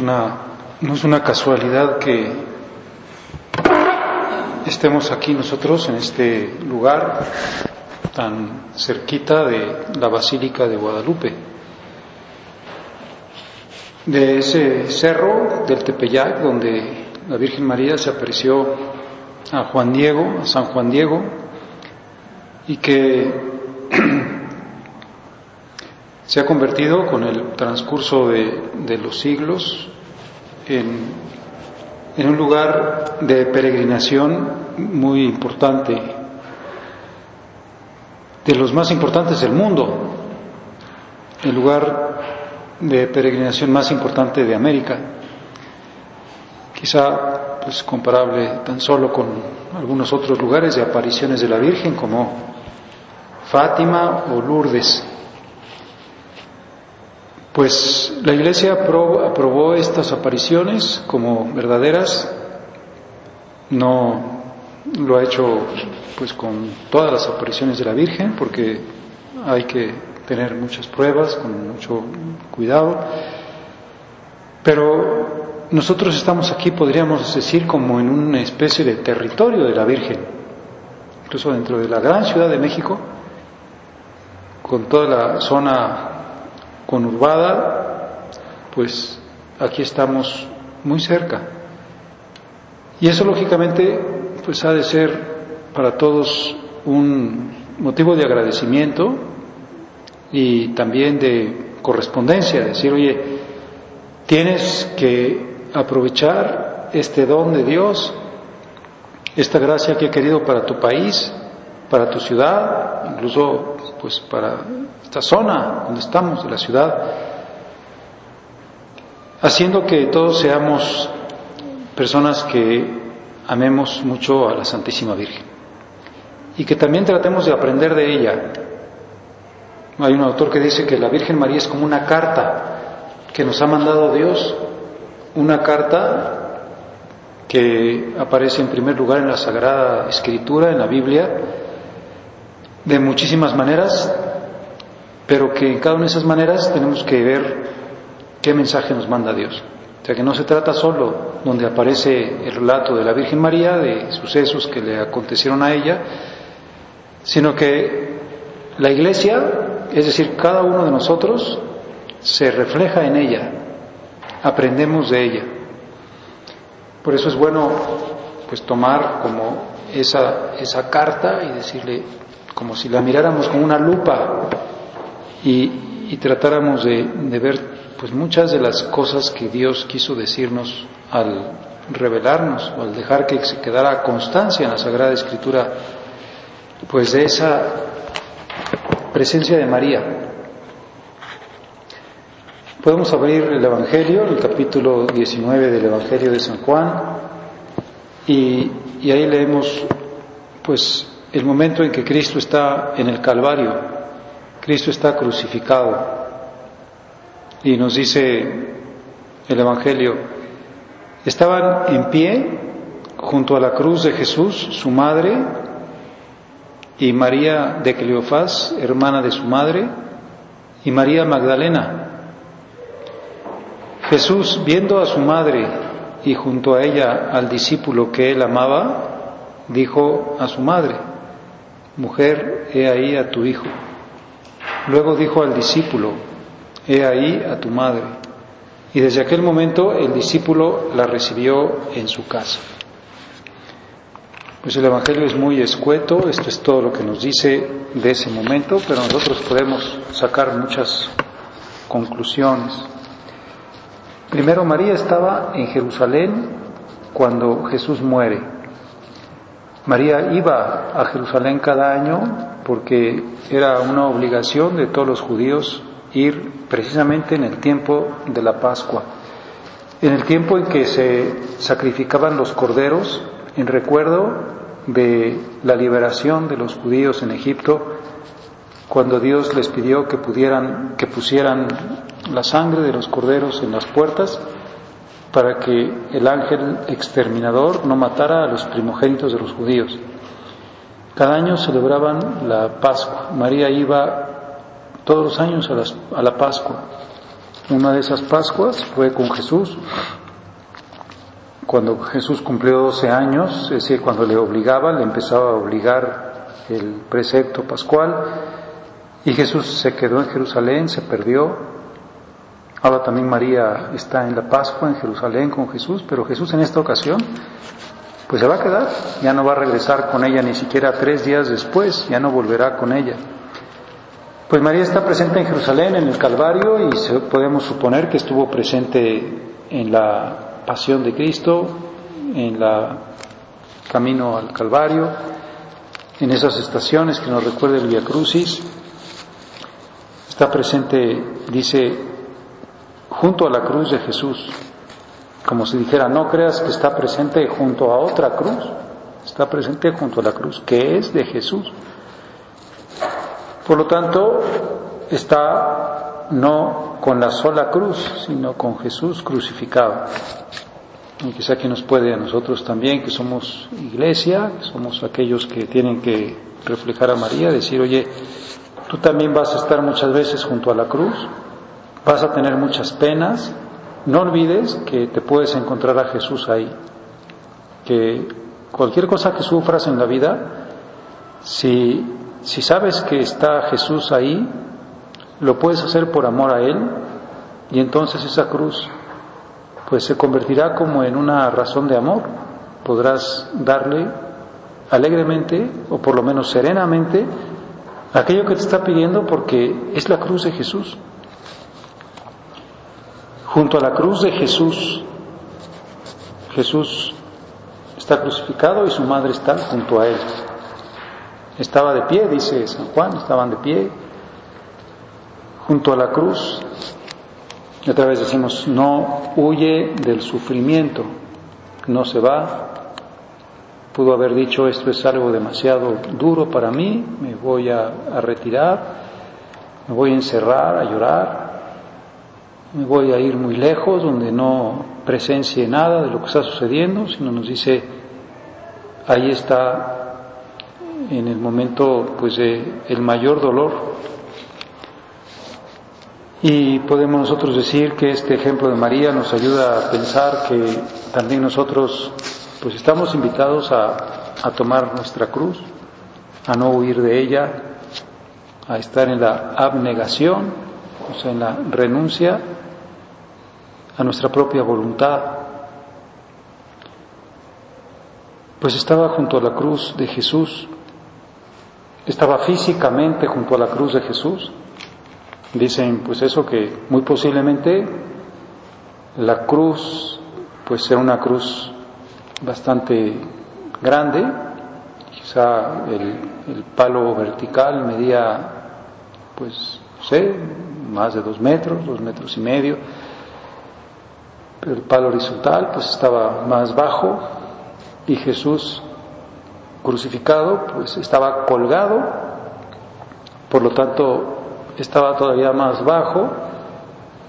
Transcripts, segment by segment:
Una, no es una casualidad que estemos aquí nosotros en este lugar tan cerquita de la Basílica de Guadalupe, de ese cerro del Tepeyac donde la Virgen María se apareció a Juan Diego, a San Juan Diego, y que se ha convertido con el transcurso de, los siglos en, un lugar de peregrinación muy importante, de los más importantes del mundo, el lugar de peregrinación más importante de América, quizá pues comparable tan solo con algunos otros lugares de apariciones de la Virgen como Fátima o Lourdes. Pues la Iglesia aprobó, estas apariciones como verdaderas, no lo ha hecho pues con todas las apariciones de la Virgen, porque hay que tener muchas pruebas, con mucho cuidado, pero nosotros estamos aquí, podríamos decir, como en una especie de territorio de la Virgen, incluso dentro de la gran ciudad de México, con toda la zona conurbada, pues aquí estamos muy cerca. Y eso lógicamente pues ha de ser para todos un motivo de agradecimiento y también de correspondencia, decir, oye, tienes que aprovechar este don de Dios, esta gracia que he querido para tu país, para tu ciudad, incluso pues para esta zona donde estamos, de la ciudad, haciendo que todos seamos personas que amemos mucho a la Santísima Virgen y que también tratemos de aprender de ella. Hay un autor que dice que la Virgen María es como una carta que nos ha mandado Dios, una carta que aparece en primer lugar en la Sagrada Escritura, en la Biblia, de muchísimas maneras, pero que en cada una de esas maneras tenemos que ver qué mensaje nos manda Dios. O sea que no se trata solo donde aparece el relato de la Virgen María, de sucesos que le acontecieron a ella, sino que la Iglesia, es decir, cada uno de nosotros, se refleja en ella, aprendemos de ella. Por eso es bueno pues tomar como esa, esa carta y decirle, como si la miráramos con una lupa, y, tratáramos de, ver pues muchas de las cosas que Dios quiso decirnos al revelarnos o al dejar que se quedara constancia en la Sagrada Escritura pues de esa presencia de María. Podemos abrir el Evangelio, el capítulo 19 del Evangelio de San Juan, y, y ahí leemos pues el momento en que Cristo está en el Calvario Cristo está crucificado. Y nos dice el Evangelio, estaban en pie junto a la cruz de Jesús, su madre, y María de Cleofás, hermana de su madre, y María Magdalena. Jesús, viendo a su madre y junto a ella al discípulo que él amaba, dijo a su madre, Mujer, he ahí a tu hijo. Luego dijo al discípulo, He ahí a tu madre. Y desde aquel momento el discípulo la recibió en su casa. Pues el Evangelio es muy escueto, esto es todo lo que nos dice de ese momento, pero nosotros podemos sacar muchas conclusiones. Primero, María estaba en Jerusalén cuando Jesús muere. María iba a Jerusalén cada año porque era una obligación de todos los judíos ir precisamente en el tiempo de la Pascua, en el tiempo en que se sacrificaban los corderos en recuerdo de la liberación de los judíos en Egipto, cuando Dios les pidió que pudieran, que pusieran la sangre de los corderos en las puertas para que el ángel exterminador no matara a los primogénitos de los judíos. Cada año celebraban la Pascua. María iba todos los años a, la Pascua. Una de esas Pascuas fue con Jesús cuando Jesús cumplió 12 años, es decir, cuando le obligaba, le empezaba a obligar el precepto pascual, y Jesús se quedó en Jerusalén, se perdió. Ahora también María está en la Pascua en Jerusalén con Jesús, pero Jesús en esta ocasión, pues se va a quedar, ya no va a regresar con ella ni siquiera tres días después, ya no volverá con ella. Pues María está presente en Jerusalén, en el Calvario, y podemos suponer que estuvo presente en la pasión de Cristo, en la camino al Calvario, en esas estaciones que nos recuerda el Via Crucis. Está presente, dice, junto a la cruz de Jesús, como si dijera, no creas que está presente junto a otra cruz, está presente junto a la cruz, que es de Jesús. Por lo tanto, está no con la sola cruz, sino con Jesús crucificado. Y quizá que nos puede a nosotros también, que somos iglesia, que somos aquellos que tienen que reflejar a María, decir, oye, tú también vas a estar muchas veces junto a la cruz, vas a tener muchas penas, no olvides que te puedes encontrar a Jesús ahí, que cualquier cosa que sufras en la vida, si, si sabes que está Jesús ahí, lo puedes hacer por amor a Él y entonces esa cruz pues se convertirá como en una razón de amor. Podrás darle alegremente o por lo menos serenamente aquello que te está pidiendo porque es la cruz de Jesús. Junto a la cruz de Jesús, Jesús está crucificado y su madre está junto a él. Estaba de pie, dice San Juan, estaban de pie junto a la cruz. Y otra vez decimos, no huye del sufrimiento, no se va. Pudo haber dicho, esto es algo demasiado duro para mí, me voy a, a retirar, me voy a encerrar, a llorar, me voy a ir muy lejos donde no presencie nada de lo que está sucediendo, sino nos dice, ahí está en el momento pues de el mayor dolor. Y podemos nosotros decir que este ejemplo de María nos ayuda a pensar que también nosotros pues estamos invitados a, a tomar nuestra cruz, a no huir de ella, a estar en la abnegación, o sea, en la renuncia a nuestra propia voluntad. Pues estaba junto a la cruz de Jesús, estaba físicamente junto a la cruz de Jesús, Dicen pues eso que muy posiblemente la cruz pues sea una cruz bastante grande, quizá el, palo vertical medía pues no sé, más de dos metros, dos metros y medio, el palo horizontal pues estaba más bajo y Jesús crucificado pues estaba colgado, por lo tanto estaba todavía más bajo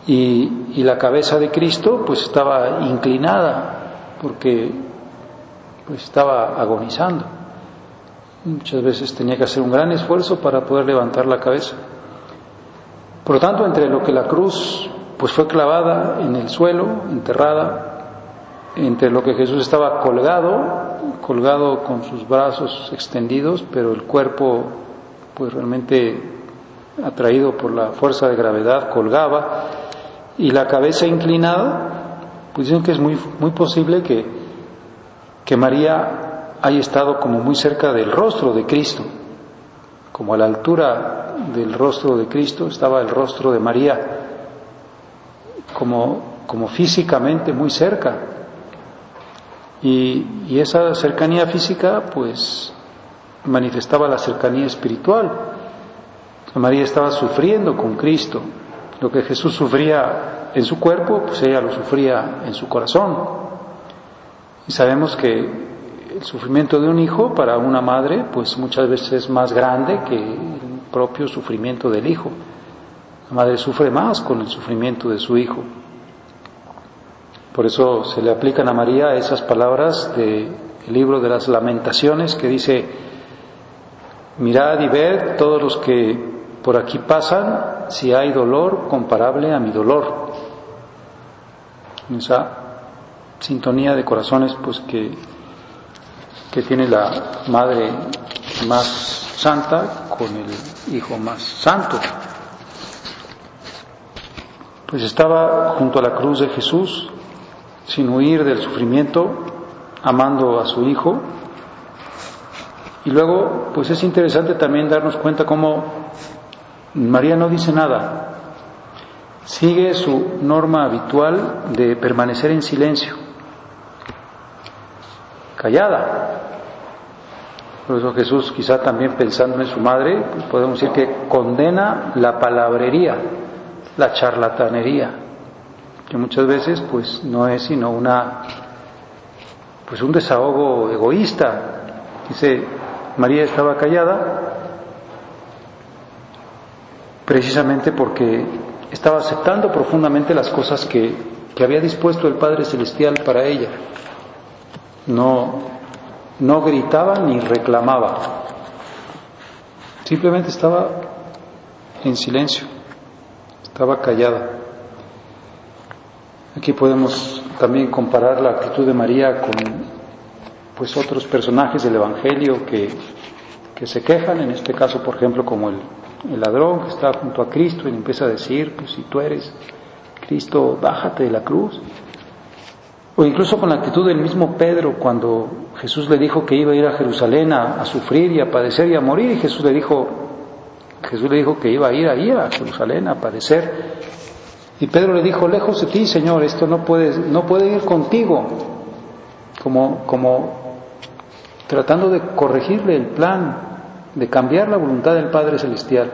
y, la cabeza de Cristo pues estaba inclinada porque pues estaba agonizando. Muchas veces tenía que hacer un gran esfuerzo para poder levantar la cabeza. Por lo tanto, entre lo que la cruz pues fue clavada en el suelo, enterrada, entre lo que Jesús estaba colgado, colgado con sus brazos extendidos, pero el cuerpo pues realmente atraído por la fuerza de gravedad colgaba y la cabeza inclinada, pues dicen que es muy, muy posible que, que María haya estado como muy cerca del rostro de Cristo, como a la altura del rostro de Cristo estaba el rostro de María, como, como físicamente muy cerca. Y, y esa cercanía física pues manifestaba la cercanía espiritual. María estaba sufriendo con Cristo, lo que Jesús sufría en su cuerpo, pues ella lo sufría en su corazón. Y sabemos que el sufrimiento de un hijo para una madre, pues muchas veces es más grande que el propio sufrimiento del hijo. La madre sufre más con el sufrimiento de su hijo. Por eso se le aplican a María esas palabras del libro de las lamentaciones que dice, mirad y ved todos los que por aquí pasan si hay dolor comparable a mi dolor. Esa sintonía de corazones pues que, que tiene la madre más santa con el hijo más santo. Pues estaba junto a la cruz de Jesús, sin huir del sufrimiento, amando a su hijo. Y luego, pues es interesante también darnos cuenta cómo María no dice nada, sigue su norma habitual de permanecer en silencio, callada. Por eso Jesús, quizá también pensando en su madre, pues podemos decir que condena la palabrería, la charlatanería, que muchas veces pues no es sino una pues un desahogo egoísta. Dice, María estaba callada precisamente porque estaba aceptando profundamente las cosas que, que había dispuesto el Padre Celestial para ella. No, no gritaba ni reclamaba, simplemente estaba en silencio, estaba callada. Aquí podemos también comparar la actitud de María con pues otros personajes del Evangelio que, que se quejan, en este caso, por ejemplo, como el el ladrón que está junto a Cristo y empieza a decir, pues si tú eres Cristo, bájate de la cruz. O incluso con la actitud del mismo Pedro cuando Jesús le dijo que iba a ir a Jerusalén a, sufrir y a padecer y a morir y Jesús le dijo, Jesús le dijo que iba a ir ahí a Jerusalén a padecer. Y Pedro le dijo, lejos de ti, Señor, esto no puede, no puede ir contigo, como, como tratando de corregirle el plan de cambiar la voluntad del Padre Celestial.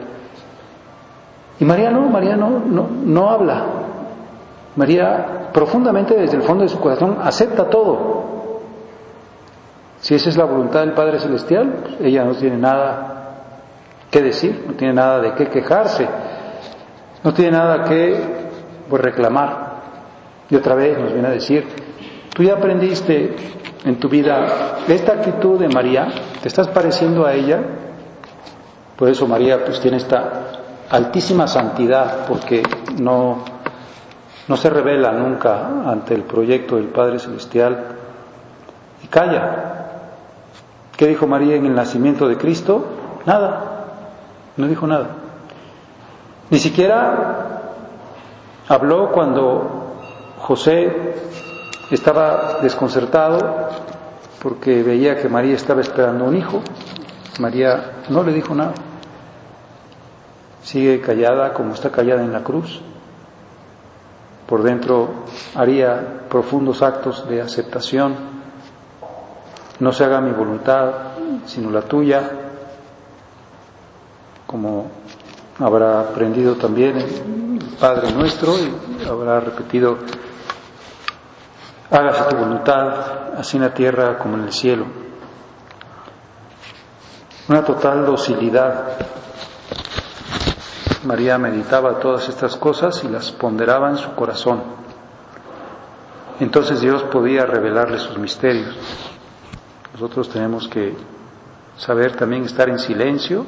Y María no, María no, no, habla. María profundamente desde el fondo de su corazón acepta todo. Si esa es la voluntad del Padre Celestial, pues ella no tiene nada que decir, no tiene nada de qué quejarse, no tiene nada que pues, reclamar. Y otra vez nos viene a decir, tú ya aprendiste en tu vida esta actitud de María, te estás pareciendo a ella, por eso María pues tiene esta altísima santidad porque no, no se revela nunca ante el proyecto del Padre Celestial y calla. ¿Qué dijo María en el nacimiento de Cristo? Nada, no dijo nada. Ni siquiera habló cuando José estaba desconcertado porque veía que María estaba esperando un hijo. María no le dijo nada sigue callada como está callada en la cruz. Por dentro haría profundos actos de aceptación. No se haga mi voluntad, sino la tuya, como habrá aprendido también el Padre nuestro y habrá repetido, hágase tu voluntad, así en la tierra como en el cielo. Una total docilidad María meditaba todas estas cosas y las ponderaba en su corazón. Entonces Dios podía revelarle sus misterios. Nosotros tenemos que saber también estar en silencio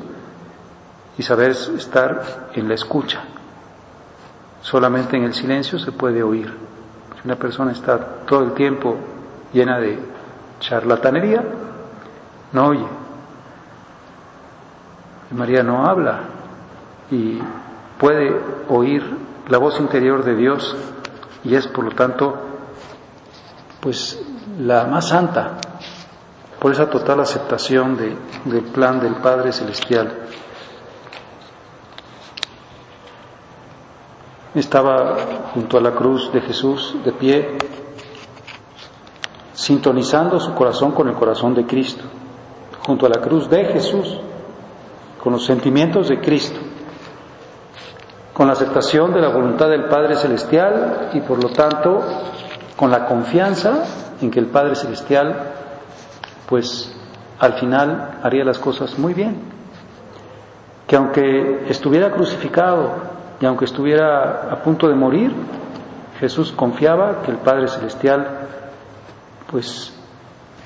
y saber estar en la escucha. Solamente en el silencio se puede oír. Si una persona está todo el tiempo llena de charlatanería, no oye. María no habla y puede oír la voz interior de Dios y es por lo tanto pues la más santa por esa total aceptación del plan del Padre Celestial. Estaba junto a la cruz de Jesús de pie, sintonizando su corazón con el corazón de Cristo, junto a la cruz de Jesús, con los sentimientos de Cristo, con la aceptación de la voluntad del Padre Celestial y por lo tanto con la confianza en que el Padre Celestial pues al final haría las cosas muy bien. Que aunque estuviera crucificado y aunque estuviera a punto de morir, Jesús confiaba que el Padre Celestial pues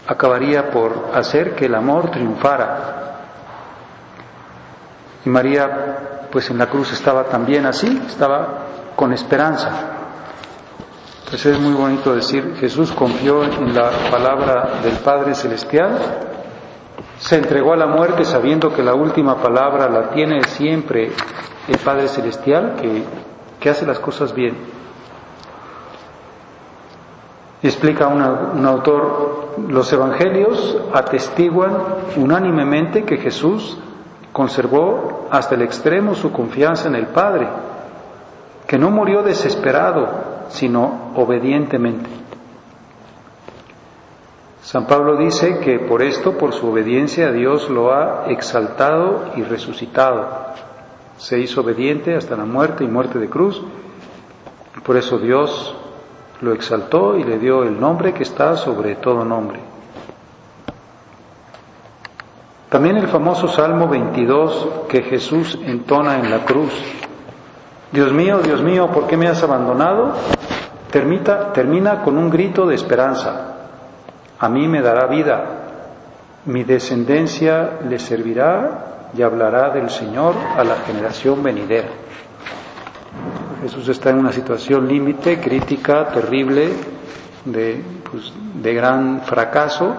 acabaría por hacer que el amor triunfara. Y María pues en la cruz estaba también así, estaba con esperanza. Pues es muy bonito decir, Jesús confió en la palabra del Padre Celestial, se entregó a la muerte sabiendo que la última palabra la tiene siempre el Padre Celestial, que, que hace las cosas bien. Explica un autor, los evangelios atestiguan unánimemente que Jesús conservó hasta el extremo su confianza en el Padre, que no murió desesperado, sino obedientemente. San Pablo dice que por esto, por su obediencia, Dios lo ha exaltado y resucitado. Se hizo obediente hasta la muerte y muerte de cruz. Por eso Dios lo exaltó y le dio el nombre que está sobre todo nombre. También el famoso Salmo 22 que Jesús entona en la cruz. Dios mío, Dios mío, ¿por qué me has abandonado? Termita, termina con un grito de esperanza. A mí me dará vida, mi descendencia le servirá y hablará del Señor a la generación venidera. Jesús está en una situación límite, crítica, terrible, de, pues, gran fracaso,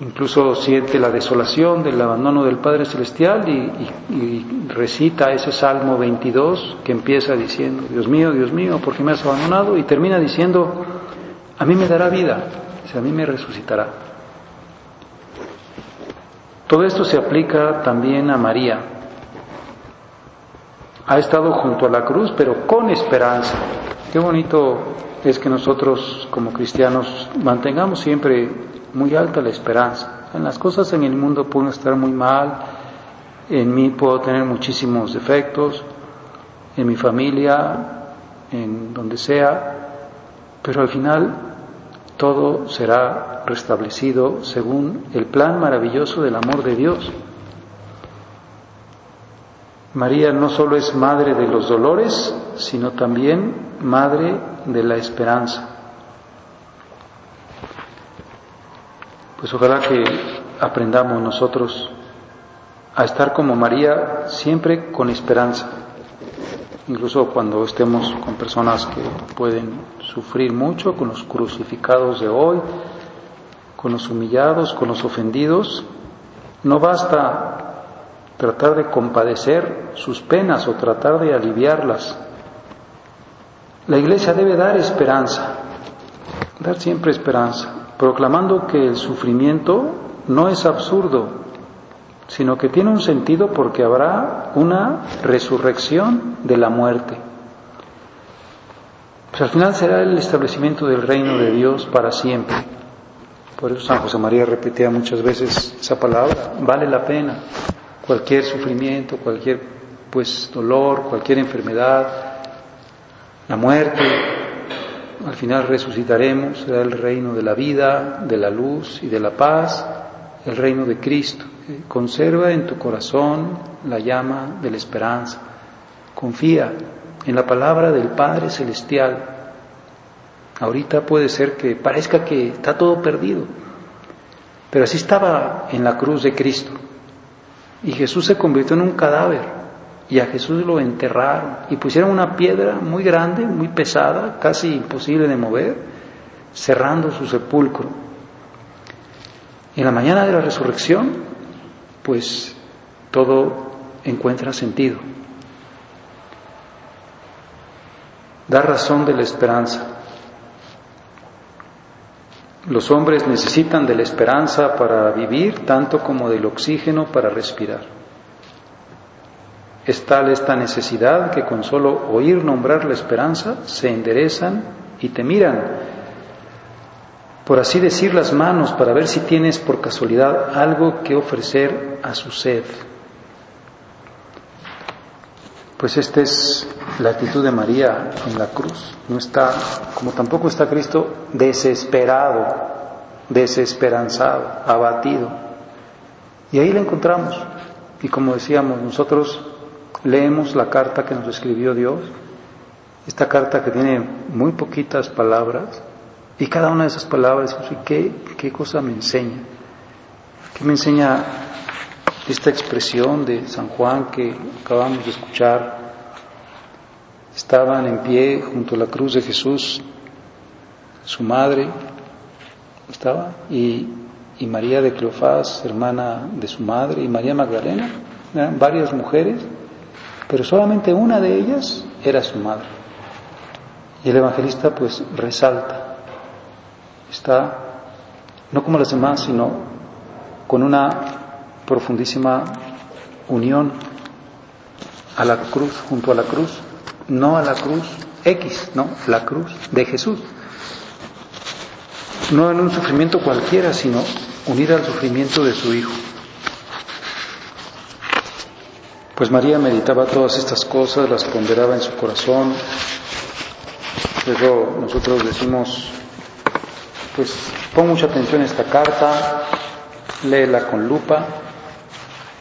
incluso siente la desolación del abandono del Padre Celestial y, recita ese Salmo 22 que empieza diciendo, Dios mío, Dios mío, ¿por qué me has abandonado? Y termina diciendo, a mí me dará vida, a mí me resucitará. Todo esto se aplica también a María. Ha estado junto a la cruz, pero con esperanza. Qué bonito es que nosotros como cristianos mantengamos siempre muy alta la esperanza. En las cosas en el mundo pueden estar muy mal, en mí puedo tener muchísimos defectos, en mi familia, en donde sea, pero al final todo será restablecido según el plan maravilloso del amor de Dios. María no solo es madre de los dolores, sino también madre de la esperanza. Pues ojalá que aprendamos nosotros a estar como María siempre con esperanza, incluso cuando estemos con personas que pueden sufrir mucho, con los crucificados de hoy, con los humillados, con los ofendidos, no basta tratar de compadecer sus penas o tratar de aliviarlas. La iglesia debe dar esperanza, dar siempre esperanza proclamando que el sufrimiento no es absurdo, sino que tiene un sentido porque habrá una resurrección de la muerte. Pues al final será el establecimiento del reino de Dios para siempre. Por eso San José María repetía muchas veces esa palabra, vale la pena. Cualquier sufrimiento, cualquier pues dolor, cualquier enfermedad, la muerte, al final resucitaremos, será el reino de la vida, de la luz y de la paz, el reino de Cristo. Conserva en tu corazón la llama de la esperanza, confía en la palabra del Padre Celestial. Ahorita puede ser que parezca que está todo perdido, pero así estaba en la cruz de Cristo. Y Jesús se convirtió en un cadáver y a Jesús lo enterraron y pusieron una piedra muy grande, muy pesada, casi imposible de mover, cerrando su sepulcro. En la mañana de la resurrección, pues todo encuentra sentido. Da razón de la esperanza. Los hombres necesitan de la esperanza para vivir tanto como del oxígeno para respirar. Es tal esta necesidad que con solo oír nombrar la esperanza se enderezan y te miran, por así decir, las manos para ver si tienes por casualidad algo que ofrecer a su sed. Pues esta es la actitud de María en la cruz. No está, como tampoco está Cristo, desesperado, desesperanzado, abatido. Y ahí la encontramos. Y como decíamos, nosotros leemos la carta que nos escribió Dios, esta carta que tiene muy poquitas palabras, y cada una de esas palabras, ¿qué, qué cosa me enseña? ¿Qué me enseña esta expresión de San Juan que acabamos de escuchar, estaban en pie junto a la cruz de Jesús, su madre estaba, y, y María de Cleofás, hermana de su madre, y María Magdalena, eran varias mujeres, pero solamente una de ellas era su madre. Y el evangelista pues resalta, está no como las demás, sino con una profundísima unión a la cruz, junto a la cruz, no a la cruz X, no, la cruz de Jesús. No en un sufrimiento cualquiera, sino unida al sufrimiento de su Hijo. Pues María meditaba todas estas cosas, las ponderaba en su corazón. Luego nosotros decimos, pues pon mucha atención a esta carta, léela con lupa,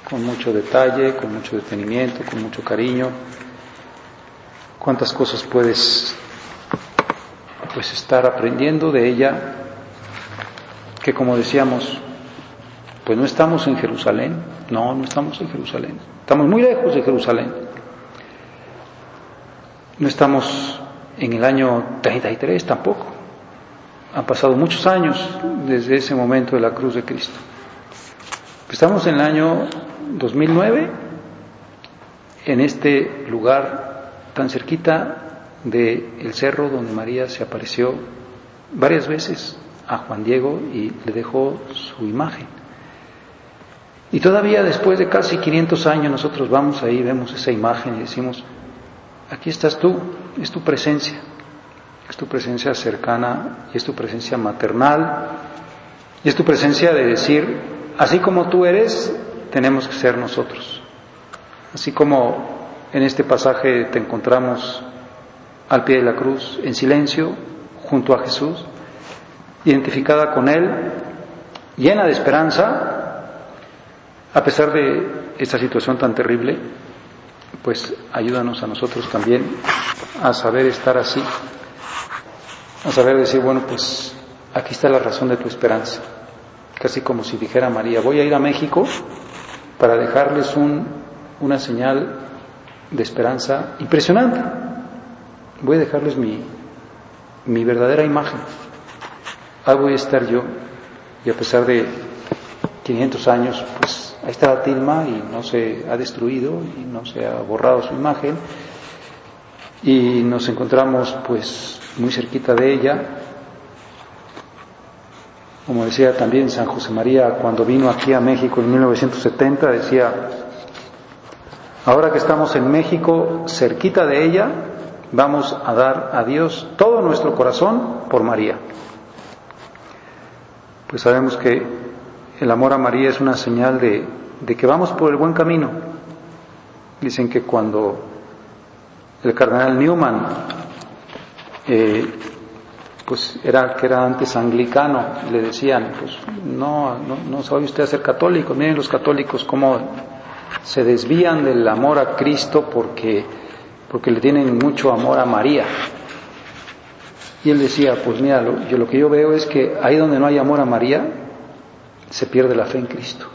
con mucho detalle, con mucho detenimiento, con mucho cariño. Cuántas cosas puedes pues estar aprendiendo de ella, que como decíamos, pues no estamos en Jerusalén, no, no estamos en Jerusalén, estamos muy lejos de Jerusalén. No estamos en el año 33 tampoco. Han pasado muchos años desde ese momento de la cruz de Cristo. Estamos en el año 2009 en este lugar tan cerquita del cerro donde María se apareció varias veces a Juan Diego y le dejó su imagen. Y todavía después de casi 500 años nosotros vamos ahí, vemos esa imagen y decimos, aquí estás tú, es tu presencia, es tu presencia cercana y es tu presencia maternal y es tu presencia de decir, así como tú eres, tenemos que ser nosotros. Así como en este pasaje te encontramos al pie de la cruz, en silencio, junto a Jesús, identificada con Él, llena de esperanza, a pesar de esta situación tan terrible, pues ayúdanos a nosotros también a saber estar así, a saber decir, bueno, pues aquí está la razón de tu esperanza. Casi como si dijera María, voy a ir a México para dejarles un, una señal de esperanza impresionante. Voy a dejarles mi, mi verdadera imagen. Ahí voy a estar yo. Y a pesar de 500 años, pues ahí está tilma y no se ha destruido y no se ha borrado su imagen. Y nos encontramos pues muy cerquita de ella, como decía también San José María cuando vino aquí a México en 1970, decía, ahora que estamos en México, cerquita de ella, vamos a dar a Dios todo nuestro corazón por María. Pues sabemos que el amor a María es una señal de, que vamos por el buen camino. Dicen que cuando el cardenal Newman eh, pues era que era antes anglicano, le decían, pues no, no, no sabe usted hacer católico, miren los católicos cómo se desvían del amor a Cristo porque, porque le tienen mucho amor a María. Y él decía, pues mira, lo, yo, lo que yo veo es que ahí donde no hay amor a María, se pierde la fe en Cristo.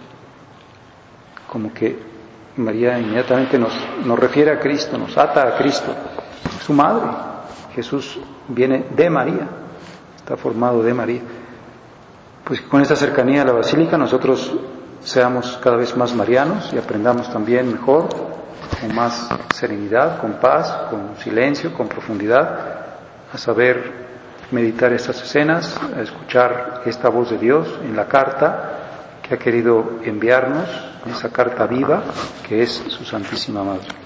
Como que María inmediatamente nos, nos refiere a Cristo, nos ata a Cristo, su madre. Jesús viene de María, está formado de María. Pues con esta cercanía a la basílica nosotros seamos cada vez más marianos y aprendamos también mejor, con más serenidad, con paz, con silencio, con profundidad, a saber meditar estas escenas, a escuchar esta voz de Dios en la carta que ha querido enviarnos, esa carta viva que es su Santísima Madre.